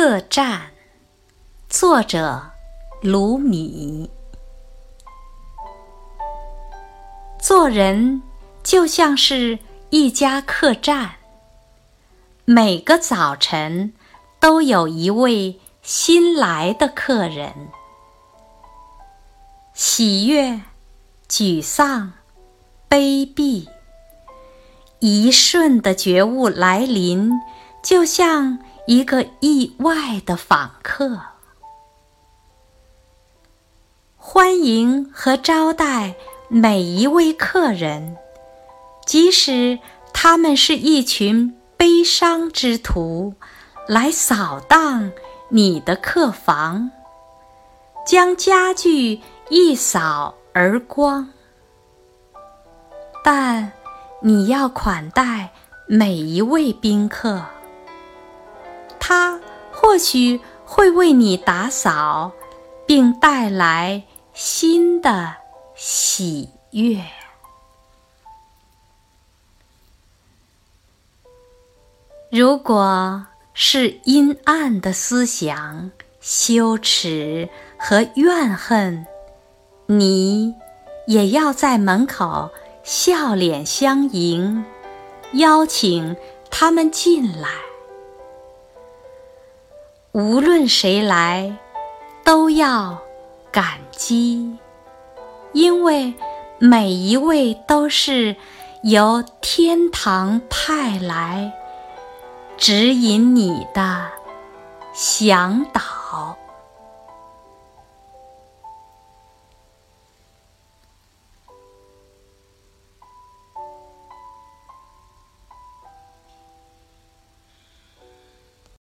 客栈，作者卢米。做人就像是一家客栈，每个早晨都有一位新来的客人。喜悦、沮丧、卑鄙，一瞬的觉悟来临，就像。一个意外的访客，欢迎和招待每一位客人，即使他们是一群悲伤之徒，来扫荡你的客房，将家具一扫而光。但你要款待每一位宾客。他或许会为你打扫，并带来新的喜悦。如果是阴暗的思想、羞耻和怨恨，你也要在门口笑脸相迎，邀请他们进来。无论谁来，都要感激，因为每一位都是由天堂派来指引你的向导。